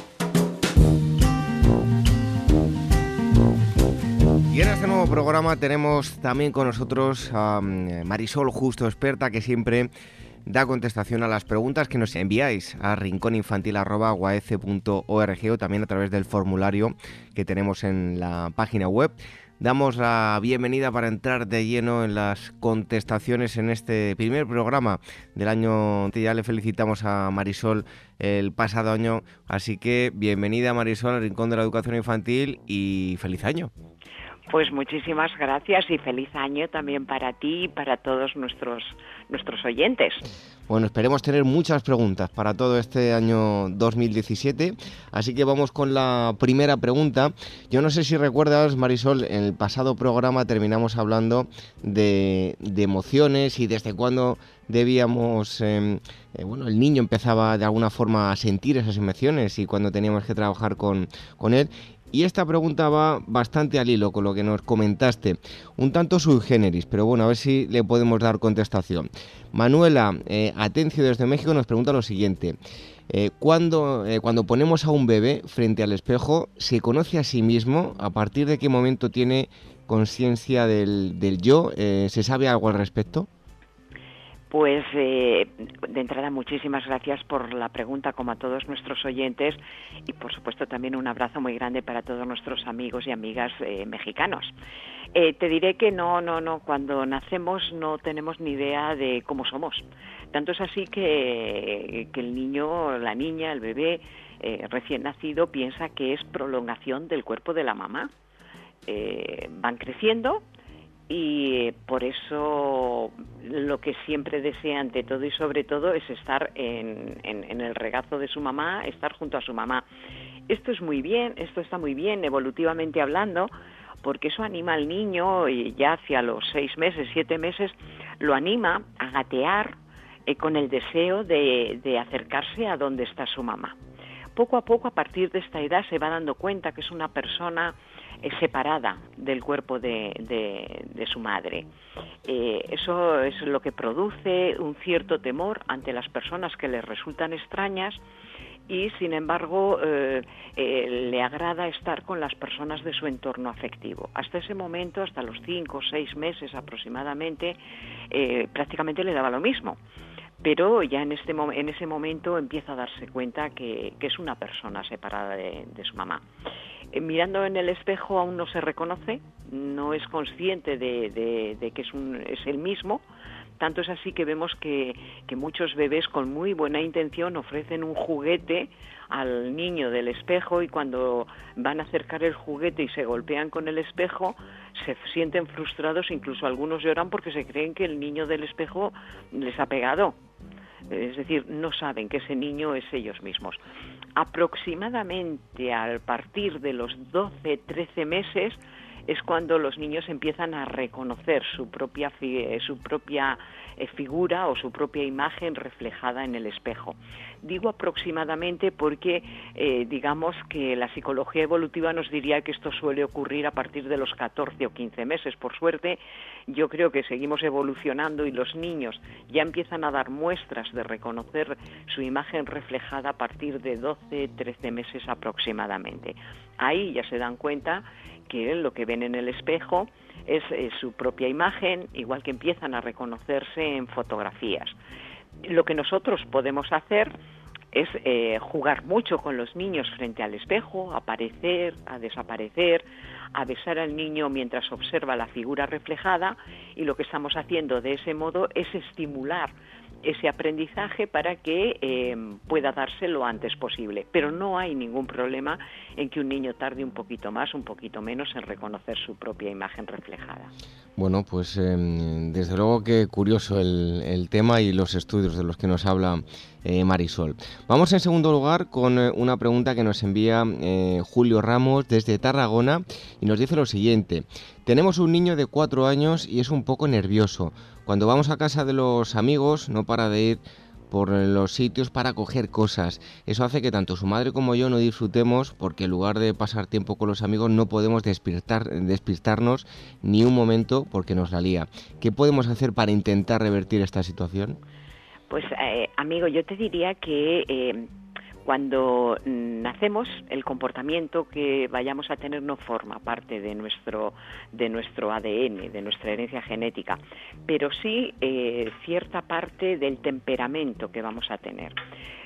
Y en este nuevo programa tenemos también con nosotros a mm, Marisol Justo, experta que siempre da contestación a las preguntas que nos enviáis a rincóninfantil.org o también a través del formulario que tenemos en la página web. Damos la bienvenida para entrar de lleno en las contestaciones en este primer programa del año. Ya le felicitamos a Marisol el pasado año, así que bienvenida Marisol al Rincón de la Educación Infantil y feliz año. Pues muchísimas gracias y feliz año también para ti y para todos nuestros, nuestros oyentes. Bueno, esperemos tener muchas preguntas para todo este año 2017, así que vamos con la primera pregunta. Yo no sé si recuerdas, Marisol, en el pasado programa terminamos hablando de, emociones y desde cuándo debíamos, em, eh, bueno, el niño empezaba de alguna forma a sentir esas emociones y cuando teníamos que trabajar con, con él. Y esta pregunta va bastante al hilo con lo que nos comentaste, un tanto sui generis, pero bueno, a ver si le podemos dar contestación. Manuela eh, Atencio desde México nos pregunta lo siguiente. Eh, cuando, eh, cuando ponemos a un bebé frente al espejo, ¿se conoce a sí mismo? ¿A partir de qué momento tiene conciencia del, del yo? ¿Se sabe algo al respecto? Pues eh, de entrada muchísimas gracias por la pregunta como a todos nuestros oyentes y por supuesto también un abrazo muy grande para todos nuestros amigos y amigas eh, mexicanos. Eh, te diré que no, no, no, cuando nacemos no tenemos ni idea de cómo somos. Tanto es así que, que el niño, la niña, el bebé recién nacido piensa que es prolongación del cuerpo de la mamá. van creciendo y por eso lo que siempre desea ante todo y sobre todo es estar en, el regazo de su mamá, estar junto a su mamá. Esto es muy bien, esto está muy bien evolutivamente hablando, porque eso anima al niño y ya hacia los seis meses, siete meses, lo anima a gatear eh, con el deseo de, de acercarse a donde está su mamá. Poco a poco, a partir de esta edad, se va dando cuenta que es una persona separada del cuerpo de, de, su madre. Eh, eso es lo que produce un cierto temor ante las personas que le resultan extrañas y sin embargo eh, eh, le agrada estar con las personas de su entorno afectivo. Hasta ese momento, hasta los cinco o seis meses aproximadamente, prácticamente le daba lo mismo pero ya en, este, en ese momento empieza a darse cuenta que, es una persona separada de, su mamá. Eh, mirando en el espejo aún no se reconoce, no es consciente de, que es, un, es el mismo. Tanto es así que vemos que, muchos bebés con muy buena intención ofrecen un juguete al niño del espejo y cuando van a acercar el juguete y se golpean con el espejo, se sienten frustrados, incluso algunos lloran porque se creen que el niño del espejo les ha pegado. Es decir, no saben que ese niño es ellos mismos. Aproximadamente al partir de los 12, 13 meses es cuando los niños empiezan a reconocer su propia, su propia eh, figura o su propia imagen reflejada en el espejo. Digo aproximadamente porque eh, digamos que la psicología evolutiva nos diría que esto suele ocurrir a partir de los 14 o 15 meses. Por suerte, yo creo que seguimos evolucionando y los niños ya empiezan a dar muestras de reconocer su imagen reflejada a partir de 12, 13 meses aproximadamente. Ahí ya se dan cuenta que lo que ven en el espejo es, su propia imagen, igual que empiezan a reconocerse en fotografías. Lo que nosotros podemos hacer es eh, jugar mucho con los niños frente al espejo, aparecer, a desaparecer, a besar al niño mientras observa la figura reflejada y lo que estamos haciendo de ese modo es estimular ese aprendizaje para que eh, pueda darse lo antes posible. Pero no hay ningún problema en que un niño tarde un poquito más, un poquito menos en reconocer su propia imagen reflejada. Bueno, pues em, desde luego que curioso el, tema y los estudios de los que nos habla eh, Marisol. Vamos en segundo lugar con eh, una pregunta que nos envía Julio Ramos desde Tarragona y nos dice lo siguiente. Tenemos un niño de cuatro años y es un poco nervioso. Cuando vamos a casa de los amigos no para de ir por los sitios para coger cosas. Eso hace que tanto su madre como yo no disfrutemos porque en lugar de pasar tiempo con los amigos no podemos despertar, despistarnos ni un momento porque nos la lía. ¿Qué podemos hacer para intentar revertir esta situación? Pues eh, amigo, yo te diría que eh, cuando nacemos, el comportamiento que vayamos a tener no forma parte de nuestro, de nuestro ADN, de nuestra herencia genética, pero sí eh, cierta parte del temperamento que vamos a tener.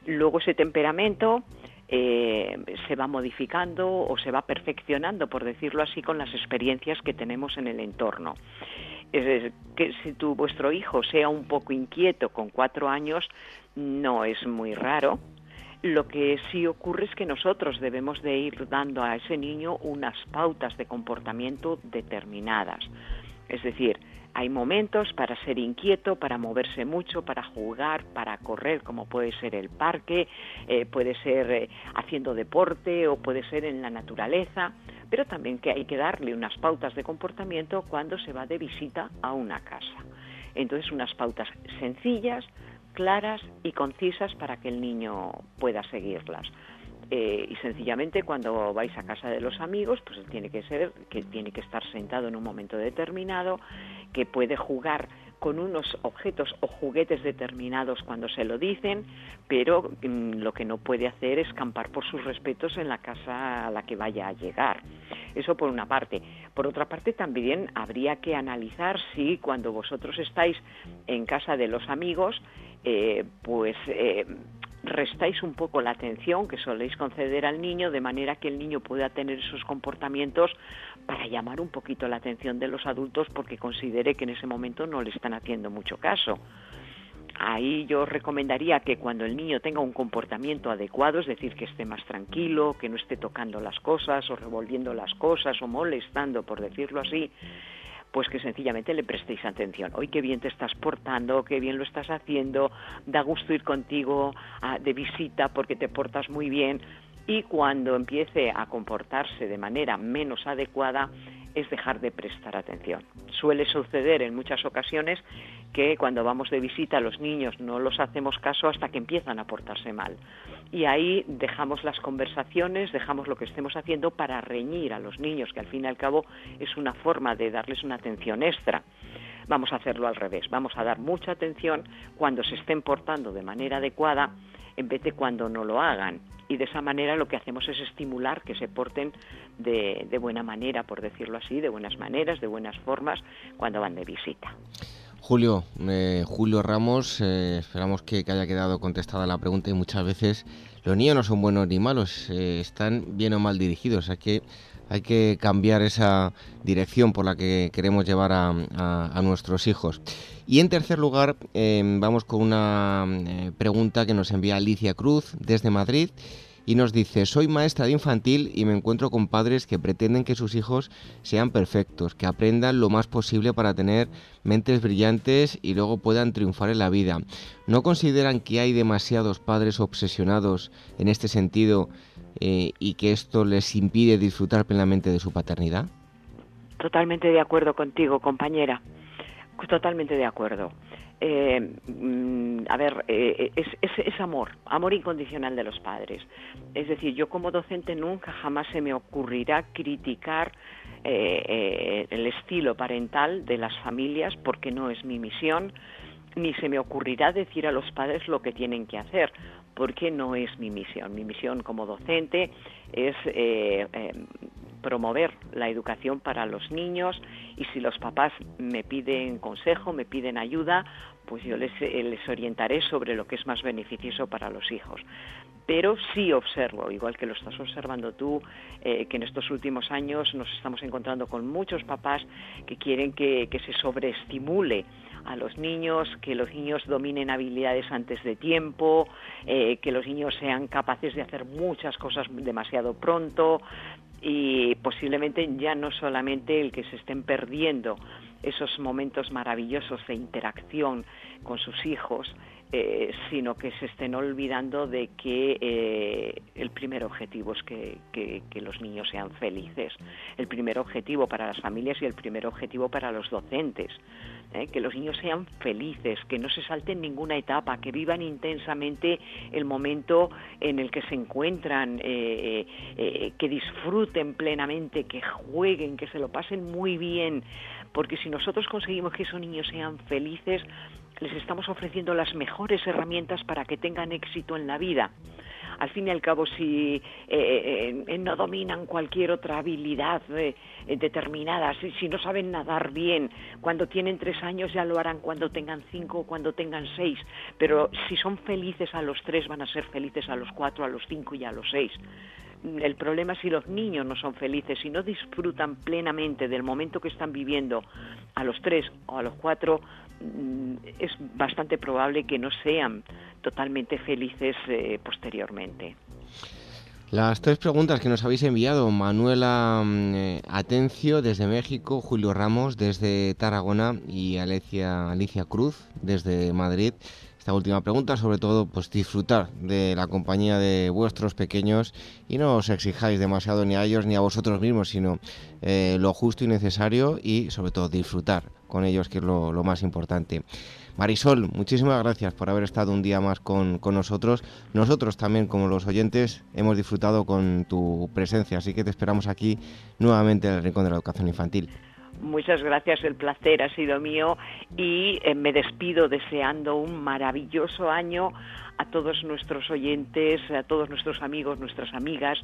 Luego ese temperamento eh, se va modificando o se va perfeccionando, por decirlo así, con las experiencias que tenemos en el entorno. Es que si tu, vuestro hijo sea un poco inquieto con cuatro años, no es muy raro, lo que sí ocurre es que nosotros debemos de ir dando a ese niño unas pautas de comportamiento determinadas. Es decir, hay momentos para ser inquieto, para moverse mucho, para jugar, para correr, como puede ser el parque, eh, puede ser eh, haciendo deporte o puede ser en la naturaleza, pero también que hay que darle unas pautas de comportamiento cuando se va de visita a una casa. Entonces, unas pautas sencillas, claras y concisas para que el niño pueda seguirlas. Eh, y sencillamente cuando vais a casa de los amigos, pues tiene que ser que tiene que estar sentado en un momento determinado, que puede jugar con unos objetos o juguetes determinados cuando se lo dicen, pero mm, lo que no puede hacer es campar por sus respetos en la casa a la que vaya a llegar. Eso por una parte. Por otra parte, también habría que analizar si cuando vosotros estáis en casa de los amigos, eh, pues eh, restáis un poco la atención que soléis conceder al niño de manera que el niño pueda tener esos comportamientos para llamar un poquito la atención de los adultos porque considere que en ese momento no le están haciendo mucho caso. Ahí yo recomendaría que cuando el niño tenga un comportamiento adecuado, es decir, que esté más tranquilo, que no esté tocando las cosas o revolviendo las cosas o molestando, por decirlo así, pues que sencillamente le prestéis atención. Hoy qué bien te estás portando, qué bien lo estás haciendo, da gusto ir contigo ah, de visita porque te portas muy bien. Y cuando empiece a comportarse de manera menos adecuada, es dejar de prestar atención. Suele suceder en muchas ocasiones que cuando vamos de visita a los niños no los hacemos caso hasta que empiezan a portarse mal. Y ahí dejamos las conversaciones, dejamos lo que estemos haciendo para reñir a los niños, que al fin y al cabo es una forma de darles una atención extra. Vamos a hacerlo al revés, vamos a dar mucha atención cuando se estén portando de manera adecuada en vez de cuando no lo hagan y de esa manera lo que hacemos es estimular que se porten de, buena manera, por decirlo así, de buenas maneras, de buenas formas cuando van de visita. Julio, eh, Julio Ramos, eh, esperamos que, haya quedado contestada la pregunta y muchas veces los niños no son buenos ni malos, eh, están bien o mal dirigidos, hay que, hay que cambiar esa dirección por la que queremos llevar a, nuestros hijos. Y en tercer lugar, em, vamos con una eh, pregunta que nos envía Alicia Cruz desde Madrid y nos dice, soy maestra de infantil y me encuentro con padres que pretenden que sus hijos sean perfectos, que aprendan lo más posible para tener mentes brillantes y luego puedan triunfar en la vida. ¿No consideran que hay demasiados padres obsesionados en este sentido eh, y que esto les impide disfrutar plenamente de su paternidad? Totalmente de acuerdo contigo, compañera. Totalmente de acuerdo. Eh, mm, a ver, eh, es, es, amor, amor incondicional de los padres. Es decir, yo como docente nunca jamás se me ocurrirá criticar el estilo parental de las familias porque no es mi misión, ni se me ocurrirá decir a los padres lo que tienen que hacer porque no es mi misión. Mi misión como docente es promover la educación para los niños y si los papás me piden consejo, me piden ayuda, pues yo les, eh, les orientaré sobre lo que es más beneficioso para los hijos pero sí observo, igual que lo estás observando tú, eh, que en estos últimos años nos estamos encontrando con muchos papás que quieren que, se sobreestimule a los niños, que los niños dominen habilidades antes de tiempo, eh, que los niños sean capaces de hacer muchas cosas demasiado pronto, y posiblemente ya no solamente el que se estén perdiendo esos momentos maravillosos de interacción con sus hijos eh, sino que se estén olvidando de que eh, el primer objetivo es que, los niños sean felices, el primer objetivo para las familias y el primer objetivo para los docentes, ¿eh? que los niños sean felices, que no se salten ninguna etapa, que vivan intensamente el momento en el que se encuentran, que disfruten plenamente, que jueguen, que se lo pasen muy bien, porque si nosotros conseguimos que esos niños sean felices, les estamos ofreciendo las mejores herramientas para que tengan éxito en la vida. Al fin y al cabo, si eh, eh, no dominan cualquier otra habilidad eh, determinada, si, si, no saben nadar bien, cuando tienen tres años ya lo harán cuando tengan cinco o cuando tengan seis, pero si son felices a los tres, van a ser felices a los cuatro, a los cinco y a los seis el problema es si los niños no son felices, si no disfrutan plenamente del momento que están viviendo a los tres o a los cuatro, mm, es bastante probable que no sean totalmente felices eh, posteriormente. Las tres preguntas que nos habéis enviado, Manuela mm, eh, Atencio desde México, Julio Ramos desde Tarragona y Alicia, Alicia Cruz desde Madrid esta última pregunta, sobre todo pues disfrutar de la compañía de vuestros pequeños y no os exijáis demasiado ni a ellos ni a vosotros mismos, sino eh, lo justo y necesario y sobre todo disfrutar con ellos, que es lo, más importante. Marisol, muchísimas gracias por haber estado un día más con, con, nosotros. Nosotros también, como los oyentes, hemos disfrutado con tu presencia, así que te esperamos aquí nuevamente en el Rincón de la Educación Infantil. Muchas gracias, el placer ha sido mío y eh, me despido deseando un maravilloso año a todos nuestros oyentes, a todos nuestros amigos, nuestras amigas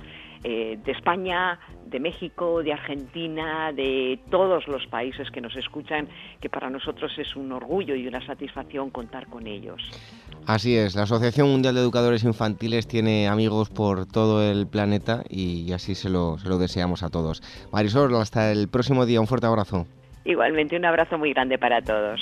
eh, de España, de México, de Argentina, de todos los países que nos escuchan, que para nosotros es un orgullo y una satisfacción contar con ellos. Así es, la Asociación Mundial de Educadores Infantiles tiene amigos por todo el planeta y así se lo, se lo deseamos a todos. Marisol, hasta el próximo día, un fuerte abrazo. Igualmente, un abrazo muy grande para todos.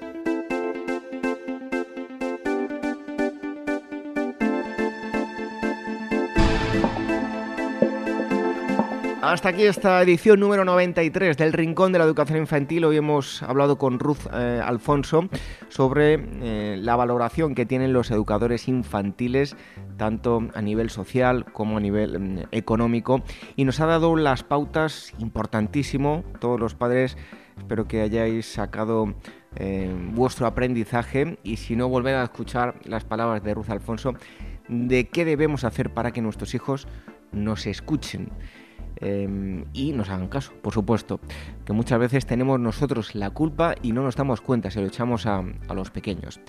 Hasta aquí esta edición número 93 del Rincón de la Educación Infantil. Hoy hemos hablado con Ruth eh, Alfonso sobre eh, la valoración que tienen los educadores infantiles, tanto a nivel social como a nivel mm, económico, y nos ha dado las pautas importantísimo. Todos los padres, espero que hayáis sacado eh, vuestro aprendizaje y si no, volver a escuchar las palabras de Ruth Alfonso de qué debemos hacer para que nuestros hijos nos escuchen. Em, y nos hagan caso, por supuesto, que muchas veces tenemos nosotros la culpa y no nos damos cuenta, se lo echamos a, los pequeños.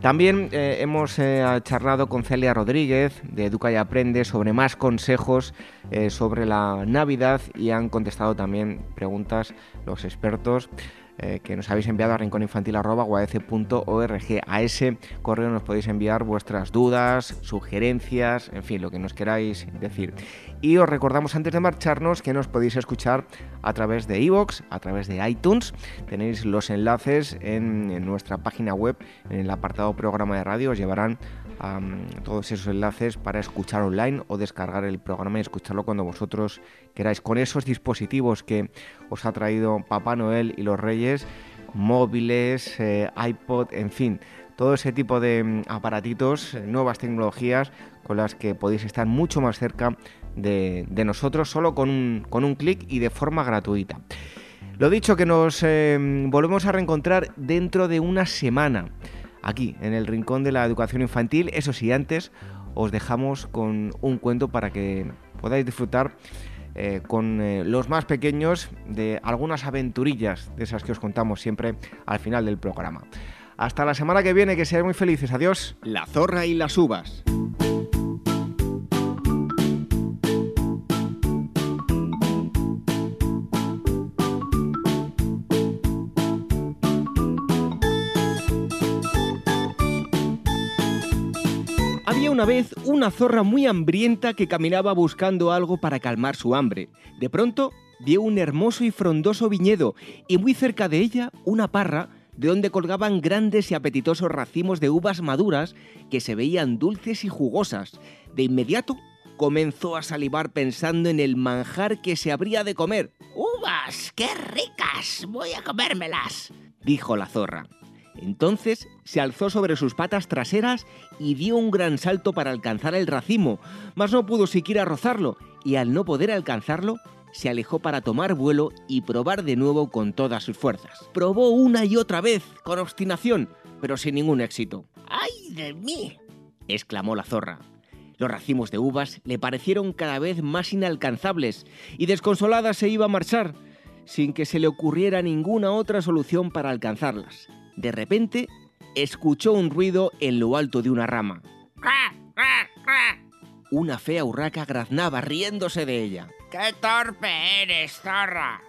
También eh, hemos eh, charlado con Celia Rodríguez de Educa y Aprende sobre más consejos eh, sobre la Navidad y han contestado también preguntas los expertos eh, que nos habéis enviado a rincóninfantil.org. A ese correo nos podéis enviar vuestras dudas, sugerencias, en fin, lo que nos queráis decir. Y os recordamos antes de marcharnos que nos podéis escuchar a través de iVoox, a través de iTunes. Tenéis los enlaces en, en nuestra página web, en el apartado programa de radio, os llevarán todos esos enlaces para escuchar online o descargar el programa y escucharlo cuando vosotros queráis. Con esos dispositivos que os ha traído Papá Noel y los Reyes, móviles, eh, iPod, en fin, todo ese tipo de mm, aparatitos, eh, nuevas tecnologías con las que podéis estar mucho más cerca de, nosotros solo con un, clic y de forma gratuita. Lo dicho, que nos eh, volvemos a reencontrar dentro de una semana, aquí, en el Rincón de la Educación Infantil. Eso sí, antes os dejamos con un cuento para que podáis disfrutar eh, con eh, los más pequeños de algunas aventurillas de esas que os contamos siempre al final del programa. Hasta la semana que viene, que seáis muy felices. Adiós. La zorra y las uvas. Una vez una zorra muy hambrienta que caminaba buscando algo para calmar su hambre. De pronto vio un hermoso y frondoso viñedo y muy cerca de ella una parra de donde colgaban grandes y apetitosos racimos de uvas maduras que se veían dulces y jugosas. De inmediato comenzó a salivar pensando en el manjar que se habría de comer. ¡Uvas! ¡Qué ricas! Voy a comérmelas, dijo la zorra. Entonces se alzó sobre sus patas traseras y dio un gran salto para alcanzar el racimo, mas no pudo siquiera rozarlo, y al no poder alcanzarlo, se alejó para tomar vuelo y probar de nuevo con todas sus fuerzas. Probó una y otra vez, con obstinación, pero sin ningún éxito. ¡Ay de mí! exclamó la zorra. Los racimos de uvas le parecieron cada vez más inalcanzables y desconsolada se iba a marchar, sin que se le ocurriera ninguna otra solución para alcanzarlas. De repente, escuchó un ruido en lo alto de una rama. Una fea urraca graznaba riéndose de ella. ¡Qué torpe eres, zorra!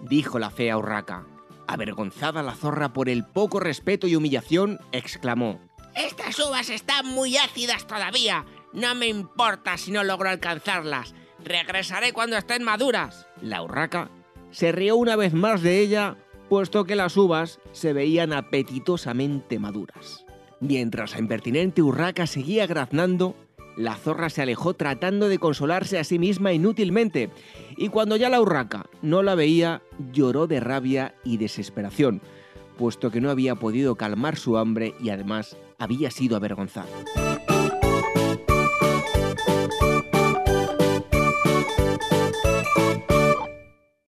dijo la fea urraca. Avergonzada la zorra por el poco respeto y humillación, exclamó. Estas uvas están muy ácidas todavía. No me importa si no logro alcanzarlas. Regresaré cuando estén maduras. La urraca se rió una vez más de ella puesto que las uvas se veían apetitosamente maduras. Mientras la impertinente urraca seguía graznando, la zorra se alejó tratando de consolarse a sí misma inútilmente, y cuando ya la urraca no la veía, lloró de rabia y desesperación, puesto que no había podido calmar su hambre y además había sido avergonzada.